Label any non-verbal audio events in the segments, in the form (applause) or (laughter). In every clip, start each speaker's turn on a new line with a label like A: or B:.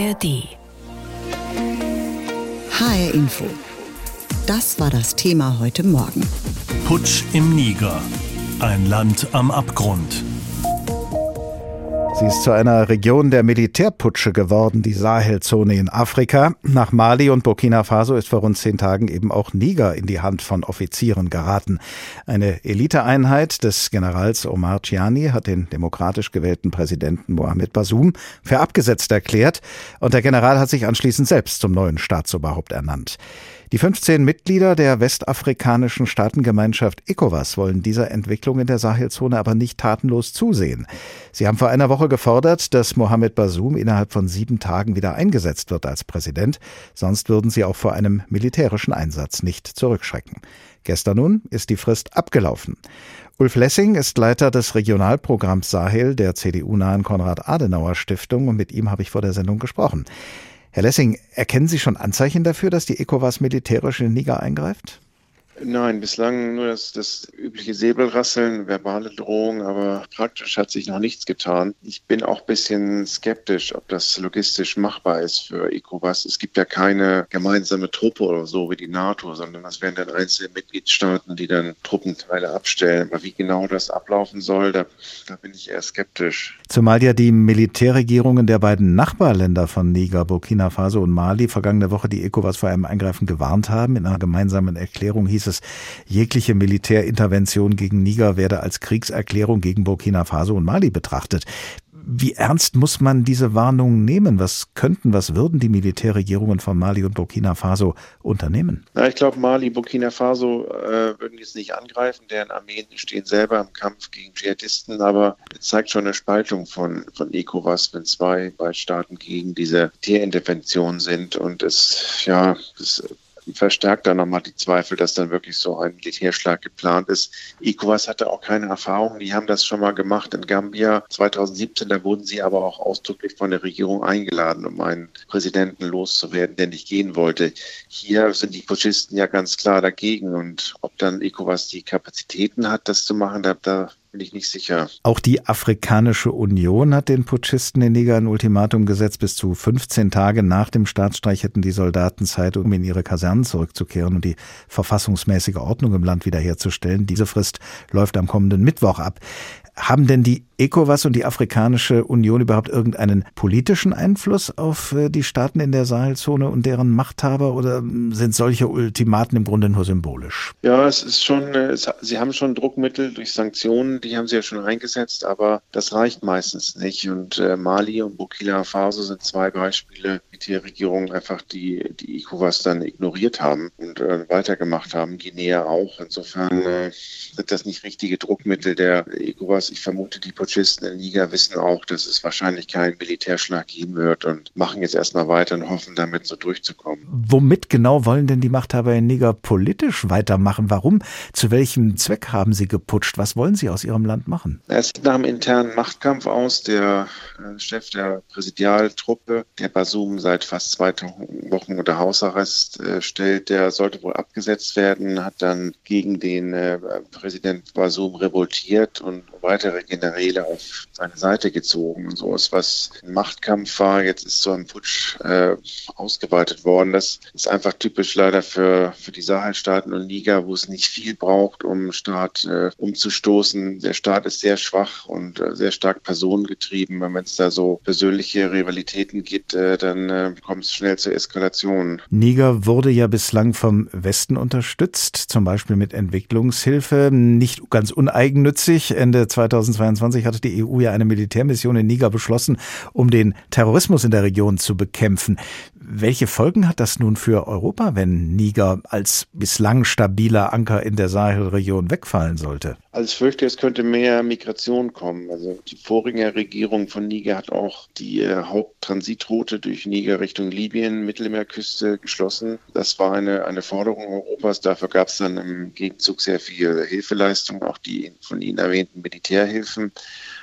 A: ARD.
B: HR Info. Das war das Thema heute Morgen.
C: Putsch im Niger. Ein Land am Abgrund.
D: Sie ist zu einer Region der Militärputsche geworden, die Sahelzone in Afrika. Nach Mali und Burkina Faso ist vor rund zehn Tagen eben auch Niger in die Hand von Offizieren geraten. Eine Eliteeinheit des Generals Omar Chiani hat den demokratisch gewählten Präsidenten Mohamed Bazoum für abgesetzt erklärt und der General hat sich anschließend selbst zum neuen Staatsoberhaupt ernannt. Die 15 Mitglieder der westafrikanischen Staatengemeinschaft ECOWAS wollen dieser Entwicklung in der Sahelzone aber nicht tatenlos zusehen. Sie haben vor einer Woche gefordert, dass Mohamed Bazoum innerhalb von sieben Tagen wieder eingesetzt wird als Präsident, sonst würden sie auch vor einem militärischen Einsatz nicht zurückschrecken. Gestern nun ist die Frist abgelaufen. Ulf Lessing ist Leiter des Regionalprogramms Sahel der CDU-nahen Konrad-Adenauer-Stiftung und mit ihm habe ich vor der Sendung gesprochen. Herr Lessing, erkennen Sie schon Anzeichen dafür, dass die ECOWAS militärisch in Niger eingreift?
E: Nein, bislang nur das, das übliche Säbelrasseln, verbale Drohungen, aber praktisch hat sich noch nichts getan. Ich bin auch ein bisschen skeptisch, ob das logistisch machbar ist für ECOWAS. Es gibt ja keine gemeinsame Truppe oder so wie die NATO, sondern das wären dann einzelne Mitgliedstaaten, die dann Truppenteile abstellen. Aber wie genau das ablaufen soll, da, da bin ich eher skeptisch.
D: Zumal ja die Militärregierungen der beiden Nachbarländer von Niger, Burkina Faso und Mali vergangene Woche die ECOWAS vor einem Eingreifen gewarnt haben. In einer gemeinsamen Erklärung hieß es, jegliche Militärintervention gegen Niger werde als Kriegserklärung gegen Burkina Faso und Mali betrachtet. Wie ernst muss man diese Warnungen nehmen? Was könnten, was würden die Militärregierungen von Mali und Burkina Faso unternehmen?
E: Na, ich glaube, Mali, Burkina Faso äh, würden jetzt nicht angreifen. Deren Armeen stehen selber im Kampf gegen Dschihadisten, aber es zeigt schon eine Spaltung von, von ECOWAS, wenn zwei, zwei Staaten gegen diese Tierintervention sind. Und es, ja, es verstärkt dann nochmal die Zweifel, dass dann wirklich so ein Militärschlag geplant ist. ECOWAS hatte auch keine Erfahrung. Die haben das schon mal gemacht in Gambia 2017. Da wurden sie aber auch ausdrücklich von der Regierung eingeladen, um einen Präsidenten loszuwerden, der nicht gehen wollte. Hier sind die Putschisten ja ganz klar dagegen. Und ob dann ECOWAS die Kapazitäten hat, das zu machen, da, da bin ich nicht sicher.
D: Auch die Afrikanische Union hat den Putschisten in Niger ein Ultimatum gesetzt. Bis zu 15 Tage nach dem Staatsstreich hätten die Soldaten Zeit, um in ihre Kasernen zurückzukehren und die verfassungsmäßige Ordnung im Land wiederherzustellen. Diese Frist läuft am kommenden Mittwoch ab. Haben denn die ECOWAS und die Afrikanische Union überhaupt irgendeinen politischen Einfluss auf äh, die Staaten in der Sahelzone und deren Machthaber oder sind solche Ultimaten im Grunde nur symbolisch?
E: Ja, es ist schon, äh, es, sie haben schon Druckmittel durch Sanktionen, die haben sie ja schon eingesetzt, aber das reicht meistens nicht. Und äh, Mali und Burkina Faso sind zwei Beispiele, mit der Regierung einfach die, die ECOWAS dann ignoriert haben und äh, weitergemacht haben. Guinea auch. Insofern äh, sind das nicht richtige Druckmittel der ECOWAS. Ich vermute, die Putschisten in Niger wissen auch, dass es wahrscheinlich keinen Militärschlag geben wird und machen jetzt erstmal weiter und hoffen, damit so durchzukommen.
D: Womit genau wollen denn die Machthaber in Niger politisch weitermachen? Warum? Zu welchem Zweck haben sie geputscht? Was wollen sie aus ihrem Land machen?
E: Es sieht nach einem internen Machtkampf aus. Der äh, Chef der Präsidialtruppe, der Basum seit fast zwei Wochen unter Hausarrest äh, stellt, der sollte wohl abgesetzt werden, hat dann gegen den äh, Präsident Basum revoltiert und weitere Generäle auf seine Seite gezogen und so ist, was ein Machtkampf war, jetzt ist so ein Putsch äh, ausgeweitet worden. Das ist einfach typisch leider für, für die Sahelstaaten und Niger, wo es nicht viel braucht, um Staat äh, umzustoßen. Der Staat ist sehr schwach und äh, sehr stark personengetrieben. Wenn es da so persönliche Rivalitäten gibt, äh, dann äh, kommt es schnell zur Eskalation.
D: Niger wurde ja bislang vom Westen unterstützt, zum Beispiel mit Entwicklungshilfe, nicht ganz uneigennützig. Ende 2022 hatte die EU ja eine Militärmission in Niger beschlossen, um den Terrorismus in der Region zu bekämpfen. Welche Folgen hat das nun für Europa, wenn Niger als bislang stabiler Anker in der Sahelregion wegfallen sollte?
E: Also ich fürchte, es könnte mehr Migration kommen. Also die vorige Regierung von Niger hat auch die äh, Haupttransitroute durch Niger Richtung Libyen, Mittelmeerküste geschlossen. Das war eine, eine Forderung Europas. Dafür gab es dann im Gegenzug sehr viel Hilfeleistung, auch die von Ihnen erwähnten Militärhilfen.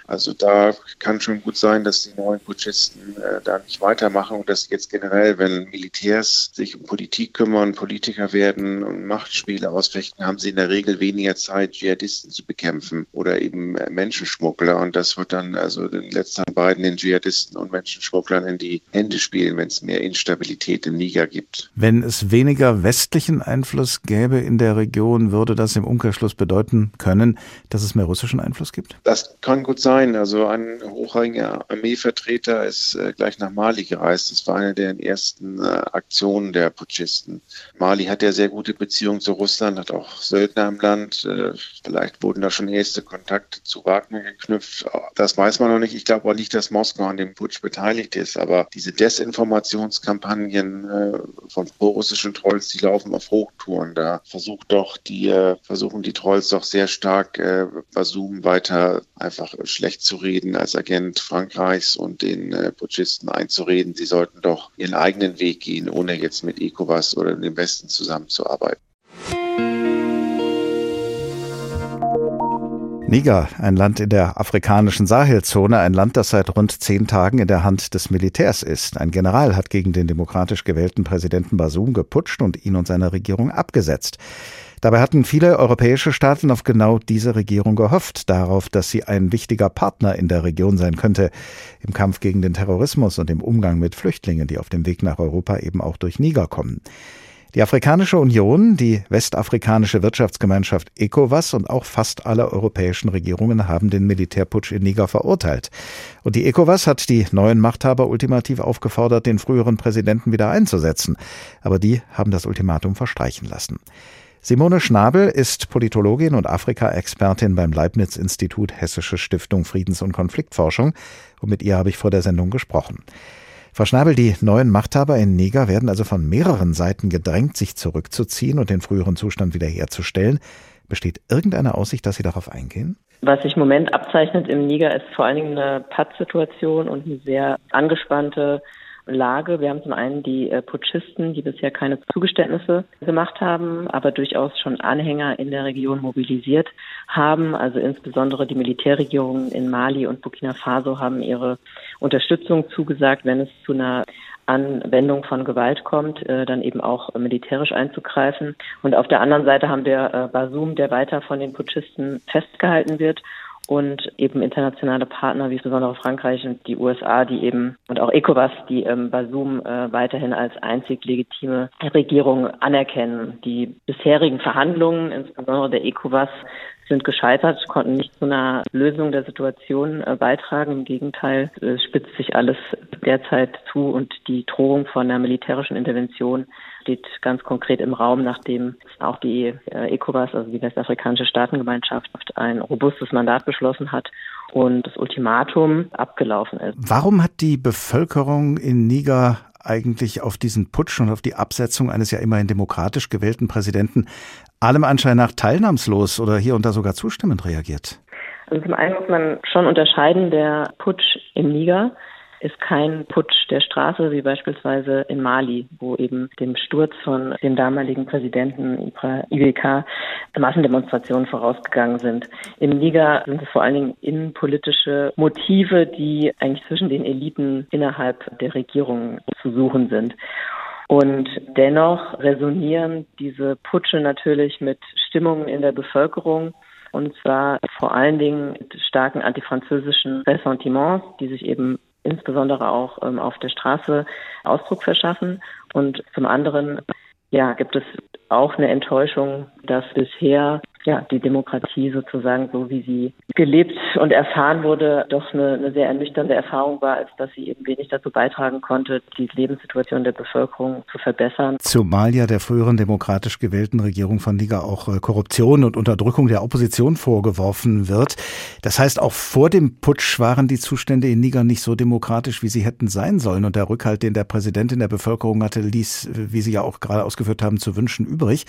E: Also da kann schon gut sein, dass die neuen Putschisten äh, da nicht weitermachen und dass jetzt generell, wenn Militärs sich um Politik kümmern, Politiker werden und Machtspiele ausfechten, haben sie in der Regel weniger Zeit, Dschihadisten zu bekämpfen oder eben äh, Menschenschmuggler. Und das wird dann also den letzten beiden, den Dschihadisten und Menschenschmugglern, in die Hände spielen, wenn es mehr Instabilität im Niger gibt.
D: Wenn es weniger westlichen Einfluss gäbe in der Region, würde das im Umkehrschluss bedeuten können, dass es mehr russischen Einfluss gibt?
E: Das kann gut sein. Also ein hochrangiger Armeevertreter ist äh, gleich nach Mali gereist. Das war eine der ersten äh, Aktionen der Putschisten. Mali hat ja sehr gute Beziehungen zu Russland, hat auch Söldner im Land. Äh, vielleicht wurden da schon erste Kontakte zu Wagner geknüpft. Das weiß man noch nicht. Ich glaube auch nicht, dass Moskau an dem Putsch beteiligt ist. Aber diese Desinformationskampagnen äh, von prorussischen Trolls, die laufen auf Hochtouren. Da versucht doch die, äh, versuchen die Trolls doch sehr stark äh, Basum weiter einfach schlecht reden als Agent Frankreichs und den äh, Putschisten einzureden, sie sollten doch ihren eigenen Weg gehen, ohne jetzt mit ECOWAS oder dem Westen zusammenzuarbeiten.
D: Niger, ein Land in der afrikanischen Sahelzone, ein Land, das seit rund zehn Tagen in der Hand des Militärs ist. Ein General hat gegen den demokratisch gewählten Präsidenten Basum geputscht und ihn und seine Regierung abgesetzt. Dabei hatten viele europäische Staaten auf genau diese Regierung gehofft, darauf, dass sie ein wichtiger Partner in der Region sein könnte, im Kampf gegen den Terrorismus und im Umgang mit Flüchtlingen, die auf dem Weg nach Europa eben auch durch Niger kommen. Die Afrikanische Union, die westafrikanische Wirtschaftsgemeinschaft ECOWAS und auch fast alle europäischen Regierungen haben den Militärputsch in Niger verurteilt. Und die ECOWAS hat die neuen Machthaber ultimativ aufgefordert, den früheren Präsidenten wieder einzusetzen. Aber die haben das Ultimatum verstreichen lassen. Simone Schnabel ist Politologin und Afrika-Expertin beim Leibniz-Institut Hessische Stiftung Friedens- und Konfliktforschung. Und mit ihr habe ich vor der Sendung gesprochen. Frau Schnabel, die neuen Machthaber in Niger werden also von mehreren Seiten gedrängt, sich zurückzuziehen und den früheren Zustand wiederherzustellen. Besteht irgendeine Aussicht, dass Sie darauf eingehen?
A: Was sich im Moment abzeichnet im Niger ist vor allen Dingen eine Pattsituation und eine sehr angespannte Lage. Wir haben zum einen die äh, Putschisten, die bisher keine Zugeständnisse gemacht haben, aber durchaus schon Anhänger in der Region mobilisiert haben. Also insbesondere die Militärregierungen in Mali und Burkina Faso haben ihre Unterstützung zugesagt, wenn es zu einer Anwendung von Gewalt kommt, äh, dann eben auch militärisch einzugreifen. Und auf der anderen Seite haben wir äh, Basum, der weiter von den Putschisten festgehalten wird und eben internationale Partner wie insbesondere Frankreich und die USA, die eben und auch ECOWAS, die ähm, Basum äh, weiterhin als einzig legitime Regierung anerkennen. Die bisherigen Verhandlungen, insbesondere der ECOWAS, sind gescheitert, konnten nicht zu einer Lösung der Situation äh, beitragen. Im Gegenteil, es spitzt sich alles derzeit zu und die Drohung von einer militärischen Intervention steht ganz konkret im Raum, nachdem auch die äh, ECOWAS, also die westafrikanische Staatengemeinschaft, ein robustes Mandat beschlossen hat und das Ultimatum abgelaufen ist.
D: Warum hat die Bevölkerung in Niger eigentlich auf diesen Putsch und auf die Absetzung eines ja immerhin demokratisch gewählten Präsidenten allem Anschein nach teilnahmslos oder hier und da sogar zustimmend reagiert?
A: Also zum einen muss man schon unterscheiden, der Putsch im Niger ist kein Putsch der Straße, wie beispielsweise in Mali, wo eben dem Sturz von dem damaligen Präsidenten IWK Massendemonstrationen vorausgegangen sind. Im Niger sind es vor allen Dingen innenpolitische Motive, die eigentlich zwischen den Eliten innerhalb der Regierung zu suchen sind. Und dennoch resonieren diese Putsche natürlich mit Stimmungen in der Bevölkerung und zwar vor allen Dingen mit starken antifranzösischen Ressentiments, die sich eben insbesondere auch ähm, auf der Straße Ausdruck verschaffen. Und zum anderen ja, gibt es auch eine Enttäuschung, dass bisher ja, die Demokratie sozusagen so wie sie gelebt und erfahren wurde, doch eine, eine sehr ernüchternde Erfahrung war, als dass sie eben wenig dazu beitragen konnte, die Lebenssituation der Bevölkerung zu verbessern.
D: Zumal ja der früheren demokratisch gewählten Regierung von Niger auch äh, Korruption und Unterdrückung der Opposition vorgeworfen wird. Das heißt, auch vor dem Putsch waren die Zustände in Niger nicht so demokratisch, wie sie hätten sein sollen. Und der Rückhalt, den der Präsident in der Bevölkerung hatte, ließ, wie Sie ja auch gerade ausgeführt haben, zu wünschen übrig.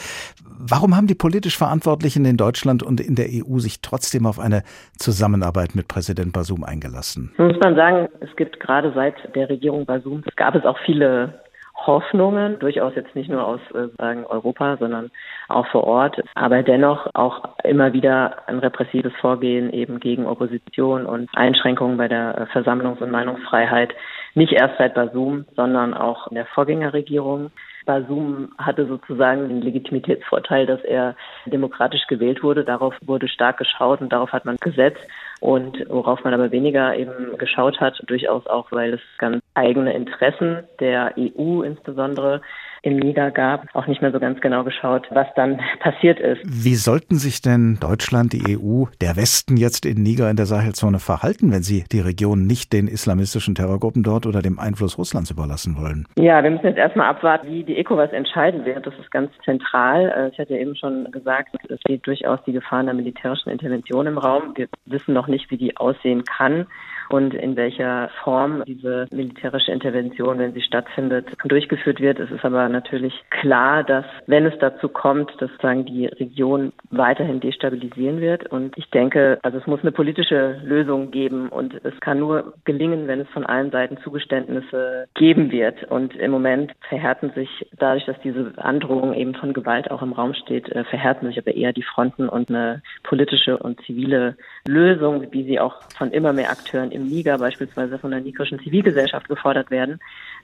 D: Warum haben die politisch Verantwortlichen in Deutschland und in der EU sich trotzdem auf eine Zusammenarbeit mit Präsident Basum eingelassen?
A: Muss man sagen, es gibt gerade seit der Regierung Basum, gab es auch viele Hoffnungen, durchaus jetzt nicht nur aus äh, sagen Europa, sondern auch vor Ort, aber dennoch auch immer wieder ein repressives Vorgehen eben gegen Opposition und Einschränkungen bei der äh, Versammlungs- und Meinungsfreiheit, nicht erst seit Basum, sondern auch in der Vorgängerregierung. Basum hatte sozusagen den Legitimitätsvorteil, dass er demokratisch gewählt wurde. Darauf wurde stark geschaut und darauf hat man gesetzt. Und worauf man aber weniger eben geschaut hat, durchaus auch, weil es ganz eigene Interessen der EU insbesondere im Niger gab, auch nicht mehr so ganz genau geschaut, was dann passiert ist.
D: Wie sollten sich denn Deutschland, die EU, der Westen jetzt in Niger in der Sahelzone verhalten, wenn sie die Region nicht den islamistischen Terrorgruppen dort oder dem Einfluss Russlands überlassen wollen?
A: Ja, wir müssen jetzt erstmal abwarten, wie die ECOWAS entscheiden wird. Das ist ganz zentral. Äh, ich hatte eben schon gesagt, es steht durchaus die Gefahr einer militärischen Intervention im Raum. Wir wissen noch nicht, wie die aussehen kann und in welcher Form diese militärische Intervention, wenn sie stattfindet, durchgeführt wird. Es ist aber natürlich klar, dass wenn es dazu kommt, dass sagen die Region weiterhin destabilisieren wird. Und ich denke, also es muss eine politische Lösung geben und es kann nur gelingen, wenn es von allen Seiten Zugeständnisse geben wird. Und im Moment verhärten sich dadurch, dass diese Androhung eben von Gewalt auch im Raum steht, äh, verhärten sich aber eher die Fronten und eine politische und zivile Lösung, wie sie auch von immer mehr Akteuren im Niger beispielsweise von der nigerischen Zivilgesellschaft gefordert werden,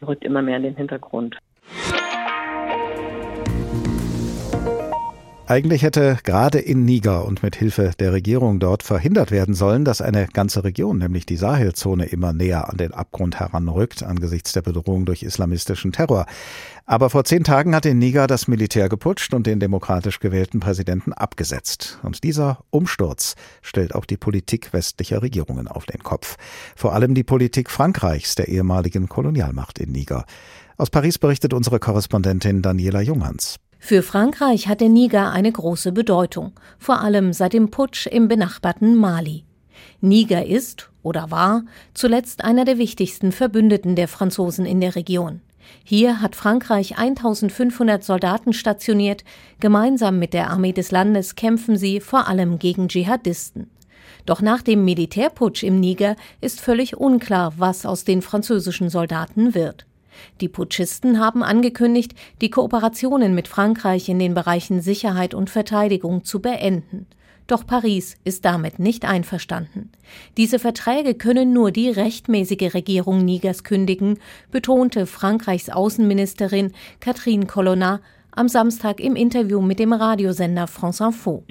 A: rückt immer mehr in den Hintergrund.
D: Eigentlich hätte gerade in Niger und mit Hilfe der Regierung dort verhindert werden sollen, dass eine ganze Region, nämlich die Sahelzone, immer näher an den Abgrund heranrückt angesichts der Bedrohung durch islamistischen Terror. Aber vor zehn Tagen hat in Niger das Militär geputscht und den demokratisch gewählten Präsidenten abgesetzt. Und dieser Umsturz stellt auch die Politik westlicher Regierungen auf den Kopf. Vor allem die Politik Frankreichs, der ehemaligen Kolonialmacht in Niger. Aus Paris berichtet unsere Korrespondentin Daniela Junghans.
F: Für Frankreich hat der Niger eine große Bedeutung, vor allem seit dem Putsch im benachbarten Mali. Niger ist oder war zuletzt einer der wichtigsten Verbündeten der Franzosen in der Region. Hier hat Frankreich 1500 Soldaten stationiert. Gemeinsam mit der Armee des Landes kämpfen sie vor allem gegen Dschihadisten. Doch nach dem Militärputsch im Niger ist völlig unklar, was aus den französischen Soldaten wird. Die Putschisten haben angekündigt, die Kooperationen mit Frankreich in den Bereichen Sicherheit und Verteidigung zu beenden. Doch Paris ist damit nicht einverstanden. Diese Verträge können nur die rechtmäßige Regierung Nigers kündigen, betonte Frankreichs Außenministerin Catherine Colonna am Samstag im Interview mit dem Radiosender France Info.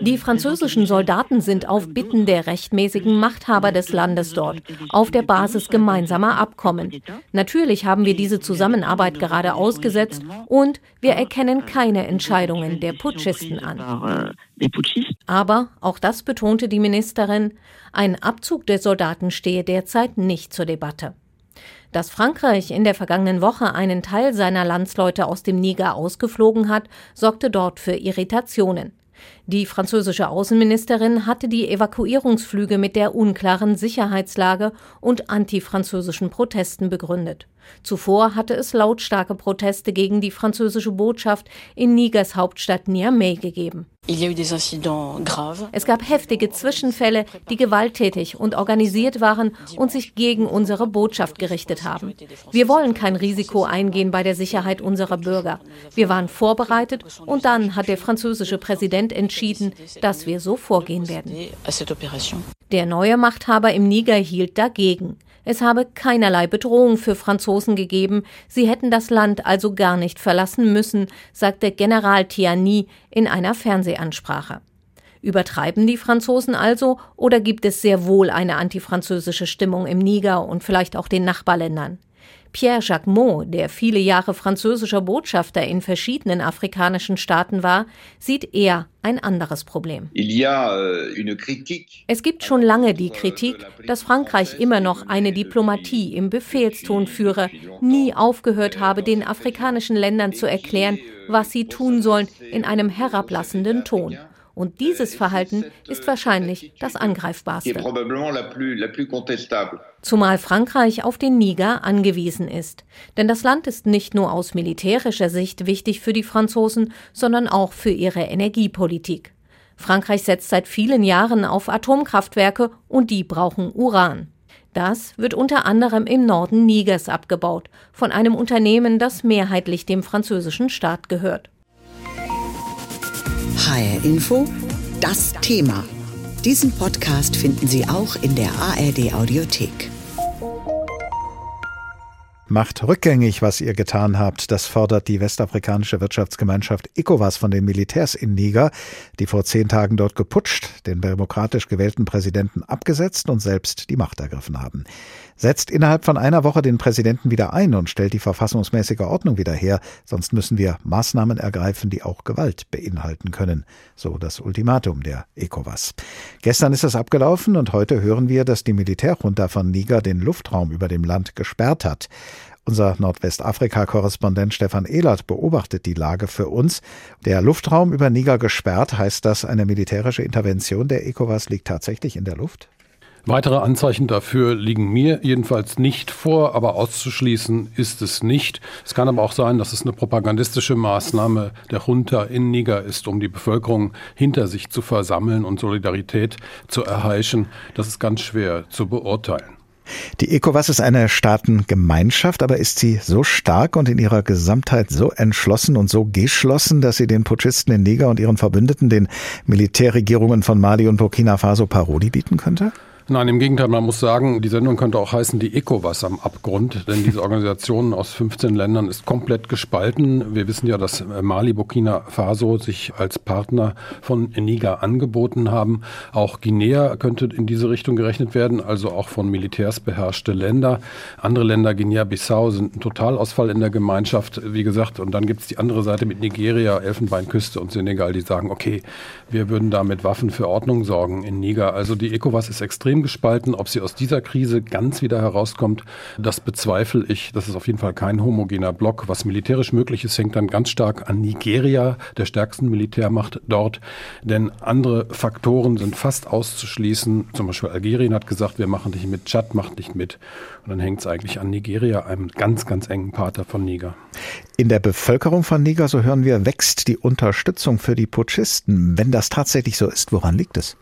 F: Die französischen Soldaten sind auf Bitten der rechtmäßigen Machthaber des Landes dort, auf der Basis gemeinsamer Abkommen. Natürlich haben wir diese Zusammenarbeit gerade ausgesetzt und wir erkennen keine Entscheidungen der Putschisten an. Aber, auch das betonte die Ministerin, ein Abzug der Soldaten stehe derzeit nicht zur Debatte. Dass Frankreich in der vergangenen Woche einen Teil seiner Landsleute aus dem Niger ausgeflogen hat, sorgte dort für Irritationen. Die französische Außenministerin hatte die Evakuierungsflüge mit der unklaren Sicherheitslage und antifranzösischen Protesten begründet. Zuvor hatte es lautstarke Proteste gegen die französische Botschaft in Nigers Hauptstadt Niamey gegeben. Es gab heftige Zwischenfälle, die gewalttätig und organisiert waren und sich gegen unsere Botschaft gerichtet haben. Wir wollen kein Risiko eingehen bei der Sicherheit unserer Bürger. Wir waren vorbereitet und dann hat der französische Präsident entschieden, dass wir so vorgehen werden. Der neue Machthaber im Niger hielt dagegen. Es habe keinerlei Bedrohung für Franzosen gegeben, sie hätten das Land also gar nicht verlassen müssen, sagte General Tiani in einer Fernsehansprache. Übertreiben die Franzosen also oder gibt es sehr wohl eine antifranzösische Stimmung im Niger und vielleicht auch den Nachbarländern? Pierre Jacquemot, der viele Jahre französischer Botschafter in verschiedenen afrikanischen Staaten war, sieht eher ein anderes Problem. Euh, es gibt schon lange die Kritik, dass Frankreich immer noch eine Diplomatie im Befehlston führe, nie aufgehört habe, den afrikanischen Ländern zu erklären, was sie tun sollen, in einem herablassenden Ton. Und dieses Verhalten ist wahrscheinlich das angreifbarste. Zumal Frankreich auf den Niger angewiesen ist. Denn das Land ist nicht nur aus militärischer Sicht wichtig für die Franzosen, sondern auch für ihre Energiepolitik. Frankreich setzt seit vielen Jahren auf Atomkraftwerke und die brauchen Uran. Das wird unter anderem im Norden Nigers abgebaut, von einem Unternehmen, das mehrheitlich dem französischen Staat gehört.
B: HR Info, das Thema. Diesen Podcast finden Sie auch in der ARD Audiothek.
D: Macht rückgängig, was ihr getan habt. Das fordert die westafrikanische Wirtschaftsgemeinschaft ECOWAS von den Militärs in Niger, die vor zehn Tagen dort geputscht, den demokratisch gewählten Präsidenten abgesetzt und selbst die Macht ergriffen haben. Setzt innerhalb von einer Woche den Präsidenten wieder ein und stellt die verfassungsmäßige Ordnung wieder her, sonst müssen wir Maßnahmen ergreifen, die auch Gewalt beinhalten können. So das Ultimatum der ECOWAS. Gestern ist es abgelaufen und heute hören wir, dass die Militärjunta von Niger den Luftraum über dem Land gesperrt hat. Unser Nordwestafrika-Korrespondent Stefan Ehlert beobachtet die Lage für uns. Der Luftraum über Niger gesperrt, heißt das, eine militärische Intervention der ECOWAS liegt tatsächlich in der Luft?
G: Weitere Anzeichen dafür liegen mir jedenfalls nicht vor, aber auszuschließen ist es nicht. Es kann aber auch sein, dass es eine propagandistische Maßnahme der Junta in Niger ist, um die Bevölkerung hinter sich zu versammeln und Solidarität zu erheischen. Das ist ganz schwer zu beurteilen.
D: Die ECOWAS ist eine Staatengemeinschaft, aber ist sie so stark und in ihrer Gesamtheit so entschlossen und so geschlossen, dass sie den Putschisten in Niger und ihren Verbündeten, den Militärregierungen von Mali und Burkina Faso, Paroli bieten könnte?
G: Nein, im Gegenteil, man muss sagen, die Sendung könnte auch heißen die ECOWAS am Abgrund, denn diese Organisation aus 15 Ländern ist komplett gespalten. Wir wissen ja, dass Mali, Burkina Faso sich als Partner von Niger angeboten haben. Auch Guinea könnte in diese Richtung gerechnet werden, also auch von Militärs beherrschte Länder. Andere Länder, Guinea-Bissau, sind ein Totalausfall in der Gemeinschaft, wie gesagt. Und dann gibt es die andere Seite mit Nigeria, Elfenbeinküste und Senegal, die sagen, okay, wir würden da mit Waffen für Ordnung sorgen in Niger. Also die ECOWAS ist extrem extrem gespalten. Ob sie aus dieser Krise ganz wieder herauskommt, das bezweifle ich. Das ist auf jeden Fall kein homogener Block. Was militärisch möglich ist, hängt dann ganz stark an Nigeria, der stärksten Militärmacht dort. Denn andere Faktoren sind fast auszuschließen. Zum Beispiel Algerien hat gesagt, wir machen nicht mit, Tschad macht nicht mit. Und dann hängt es eigentlich an Nigeria, einem ganz, ganz engen Partner von Niger.
D: In der Bevölkerung von Niger, so hören wir, wächst die Unterstützung für die Putschisten. Wenn das tatsächlich so ist, woran liegt es?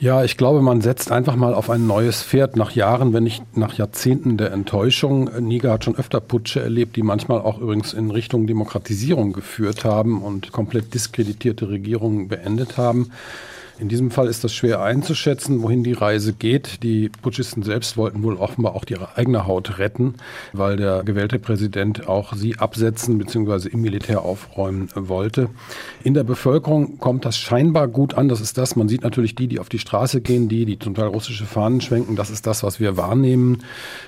G: Ja, ich glaube, man setzt einfach mal auf ein neues Pferd nach Jahren, wenn nicht nach Jahrzehnten der Enttäuschung. Niger hat schon öfter Putsche erlebt, die manchmal auch übrigens in Richtung Demokratisierung geführt haben und komplett diskreditierte Regierungen beendet haben. In diesem Fall ist das schwer einzuschätzen, wohin die Reise geht. Die Putschisten selbst wollten wohl offenbar auch ihre eigene Haut retten, weil der gewählte Präsident auch sie absetzen bzw. im Militär aufräumen wollte. In der Bevölkerung kommt das scheinbar gut an. Das ist das. Man sieht natürlich die, die auf die Straße gehen, die, die zum Teil russische Fahnen schwenken. Das ist das, was wir wahrnehmen.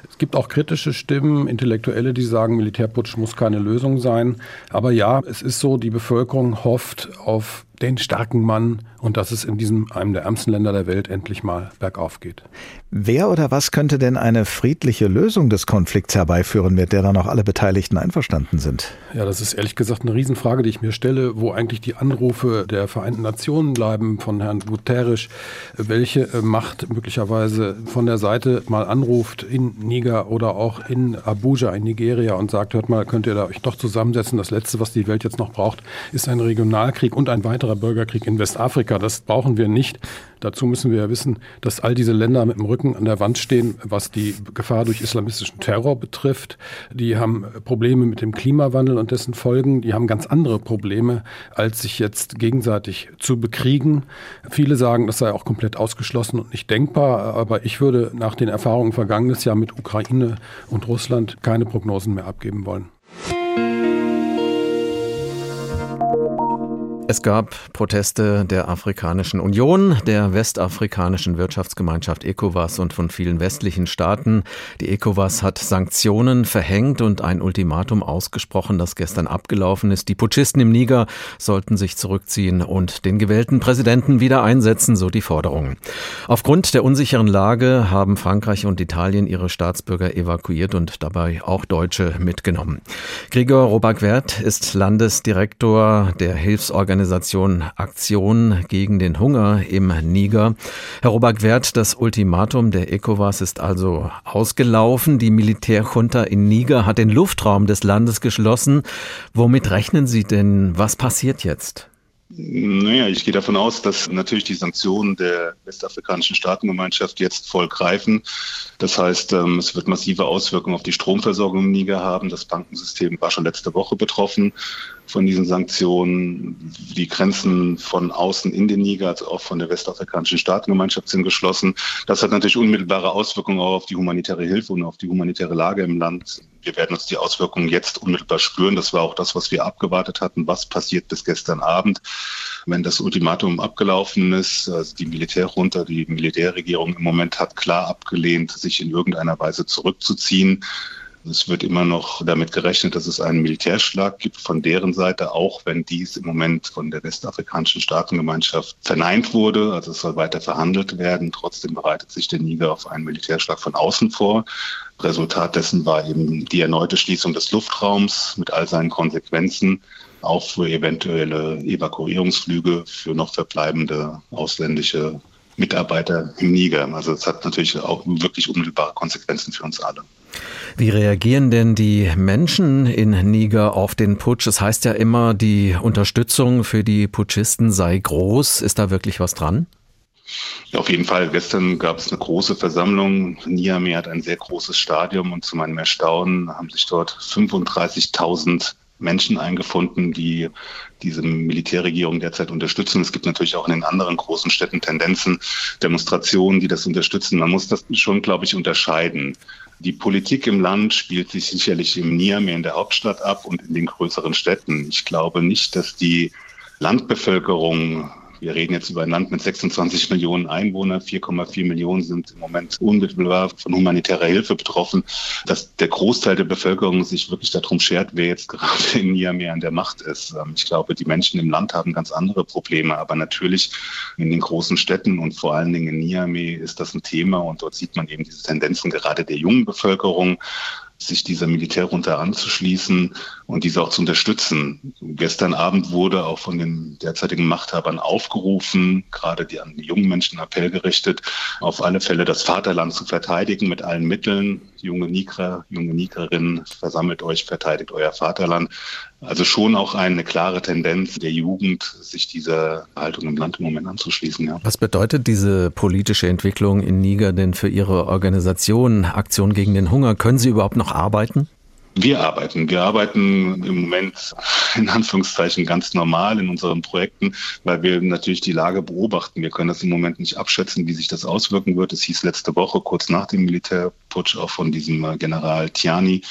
G: Es gibt auch kritische Stimmen, Intellektuelle, die sagen, Militärputsch muss keine Lösung sein. Aber ja, es ist so, die Bevölkerung hofft auf den starken Mann und dass es in diesem einem der ärmsten Länder der Welt endlich mal bergauf geht.
D: Wer oder was könnte denn eine friedliche Lösung des Konflikts herbeiführen, mit der dann auch alle Beteiligten einverstanden sind?
G: Ja, das ist ehrlich gesagt eine Riesenfrage, die ich mir stelle, wo eigentlich die Anrufe der Vereinten Nationen bleiben von Herrn Guterres, welche äh, Macht möglicherweise von der Seite mal anruft in Niger oder auch in Abuja in Nigeria und sagt, hört mal, könnt ihr da euch doch zusammensetzen. Das Letzte, was die Welt jetzt noch braucht, ist ein Regionalkrieg und ein weiterer Bürgerkrieg in Westafrika. Das brauchen wir nicht. Dazu müssen wir ja wissen, dass all diese Länder mit dem Rücken an der Wand stehen, was die Gefahr durch islamistischen Terror betrifft. Die haben Probleme mit dem Klimawandel und dessen Folgen. Die haben ganz andere Probleme, als sich jetzt gegenseitig zu bekriegen. Viele sagen, das sei auch komplett ausgeschlossen und nicht denkbar. Aber ich würde nach den Erfahrungen vergangenes Jahr mit Ukraine und Russland keine Prognosen mehr abgeben wollen.
H: Es gab Proteste der Afrikanischen Union, der westafrikanischen Wirtschaftsgemeinschaft ECOWAS und von vielen westlichen Staaten. Die ECOWAS hat Sanktionen verhängt und ein Ultimatum ausgesprochen, das gestern abgelaufen ist. Die Putschisten im Niger sollten sich zurückziehen und den gewählten Präsidenten wieder einsetzen, so die Forderung. Aufgrund der unsicheren Lage haben Frankreich und Italien ihre Staatsbürger evakuiert und dabei auch Deutsche mitgenommen. Gregor Robak-Wert ist Landesdirektor der Hilfsorganisation Organisation Aktion gegen den Hunger im Niger. Herr Robak-Wert, das Ultimatum der ECOWAS ist also ausgelaufen. Die Militärjunta in Niger hat den Luftraum des Landes geschlossen. Womit rechnen Sie denn? Was passiert jetzt?
I: Naja, ich gehe davon aus, dass natürlich die Sanktionen der westafrikanischen Staatengemeinschaft jetzt voll greifen. Das heißt, ähm, es wird massive Auswirkungen auf die Stromversorgung im Niger haben. Das Bankensystem war schon letzte Woche betroffen von diesen Sanktionen. Die Grenzen von außen in den Niger, also auch von der westafrikanischen Staatengemeinschaft sind geschlossen. Das hat natürlich unmittelbare Auswirkungen auch auf die humanitäre Hilfe und auf die humanitäre Lage im Land. Wir werden uns die Auswirkungen jetzt unmittelbar spüren. Das war auch das, was wir abgewartet hatten. Was passiert bis gestern Abend? Wenn das Ultimatum abgelaufen ist, also die Militärjunta, die Militärregierung im Moment hat klar abgelehnt, sich in irgendeiner Weise zurückzuziehen. Es wird immer noch damit gerechnet, dass es einen Militärschlag gibt von deren Seite, auch wenn dies im Moment von der westafrikanischen Staatengemeinschaft verneint wurde. Also es soll weiter verhandelt werden. Trotzdem bereitet sich der Niger auf einen Militärschlag von außen vor. Resultat dessen war eben die erneute Schließung des Luftraums mit all seinen Konsequenzen, auch für eventuelle Evakuierungsflüge für noch verbleibende ausländische Mitarbeiter im Niger. Also es hat natürlich auch wirklich unmittelbare Konsequenzen für uns alle.
H: Wie reagieren denn die Menschen in Niger auf den Putsch? Es heißt ja immer, die Unterstützung für die Putschisten sei groß. Ist da wirklich was dran?
I: Ja, auf jeden Fall. Gestern gab es eine große Versammlung. Niamey hat ein sehr großes Stadion und zu meinem Erstaunen haben sich dort 35.000 Menschen eingefunden, die diese Militärregierung derzeit unterstützen. Es gibt natürlich auch in den anderen großen Städten Tendenzen, Demonstrationen, die das unterstützen. Man muss das schon, glaube ich, unterscheiden. Die Politik im Land spielt sich sicherlich im Niamey in der Hauptstadt ab und in den größeren Städten. Ich glaube nicht, dass die Landbevölkerung wir reden jetzt über ein Land mit 26 Millionen Einwohnern. 4,4 Millionen sind im Moment unmittelbar von humanitärer Hilfe betroffen. Dass der Großteil der Bevölkerung sich wirklich darum schert, wer jetzt gerade (laughs) in Niamey an der Macht ist. Ähm, ich glaube, die Menschen im Land haben ganz andere Probleme. Aber natürlich in den großen Städten und vor allen Dingen in Niamey ist das ein Thema. Und dort sieht man eben diese Tendenzen gerade der jungen Bevölkerung sich dieser Militärrunde anzuschließen und diese auch zu unterstützen. Gestern Abend wurde auch von den derzeitigen Machthabern aufgerufen, gerade die an die jungen Menschen Appell gerichtet, auf alle Fälle das Vaterland zu verteidigen mit allen Mitteln. Junge Nigra, junge Nigrerinnen, versammelt euch, verteidigt euer Vaterland. Also schon auch eine klare Tendenz der Jugend, sich dieser Haltung im Land im Moment anzuschließen. Ja.
H: Was bedeutet diese politische Entwicklung in Niger denn für Ihre Organisation Aktion gegen den Hunger? Können Sie überhaupt noch arbeiten?
I: Wir arbeiten. Wir arbeiten im Moment in Anführungszeichen ganz normal in unseren Projekten, weil wir natürlich die Lage beobachten. Wir können das im Moment nicht abschätzen, wie sich das auswirken wird. Es hieß letzte Woche, kurz nach dem Militärputsch, auch von diesem äh, General Tiani,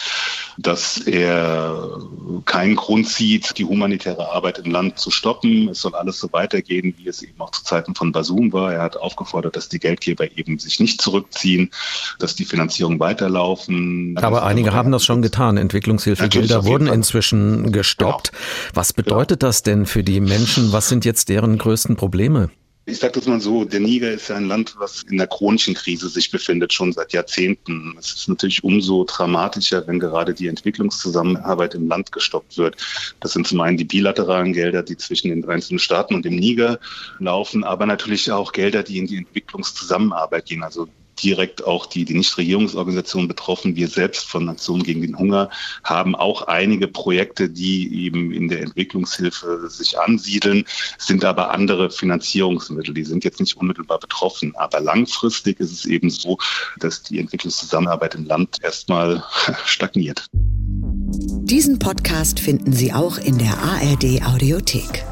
I: dass er keinen Grund sieht, die humanitäre Arbeit im Land zu stoppen. Es soll alles so weitergehen, wie es eben auch zu Zeiten von Basum war. Er hat aufgefordert, dass die Geldgeber eben sich nicht zurückziehen, dass die Finanzierung weiterlaufen.
H: Aber einige haben das schon getan. Entwicklungshilfegelder wurden inzwischen gestoppt. Genau. Was bedeutet genau. das denn für die Menschen? Was sind jetzt deren größten Probleme?
I: Ich sage das mal so, der Niger ist ja ein Land, was in der chronischen Krise sich befindet, schon seit Jahrzehnten. Es ist natürlich umso dramatischer, wenn gerade die Entwicklungszusammenarbeit im Land gestoppt wird. Das sind zum einen die bilateralen Gelder, die zwischen den einzelnen Staaten und dem Niger laufen, aber natürlich auch Gelder, die in die Entwicklungszusammenarbeit gehen, also direkt auch die, die Nichtregierungsorganisationen betroffen. Wir selbst von Nationen gegen den Hunger haben auch einige Projekte, die eben in der Entwicklungshilfe sich ansiedeln, sind aber andere Finanzierungsmittel. Die sind jetzt nicht unmittelbar betroffen. Aber langfristig ist es eben so, dass die Entwicklungszusammenarbeit im Land erstmal (laughs) stagniert.
B: Diesen Podcast finden Sie auch in der ARD Audiothek.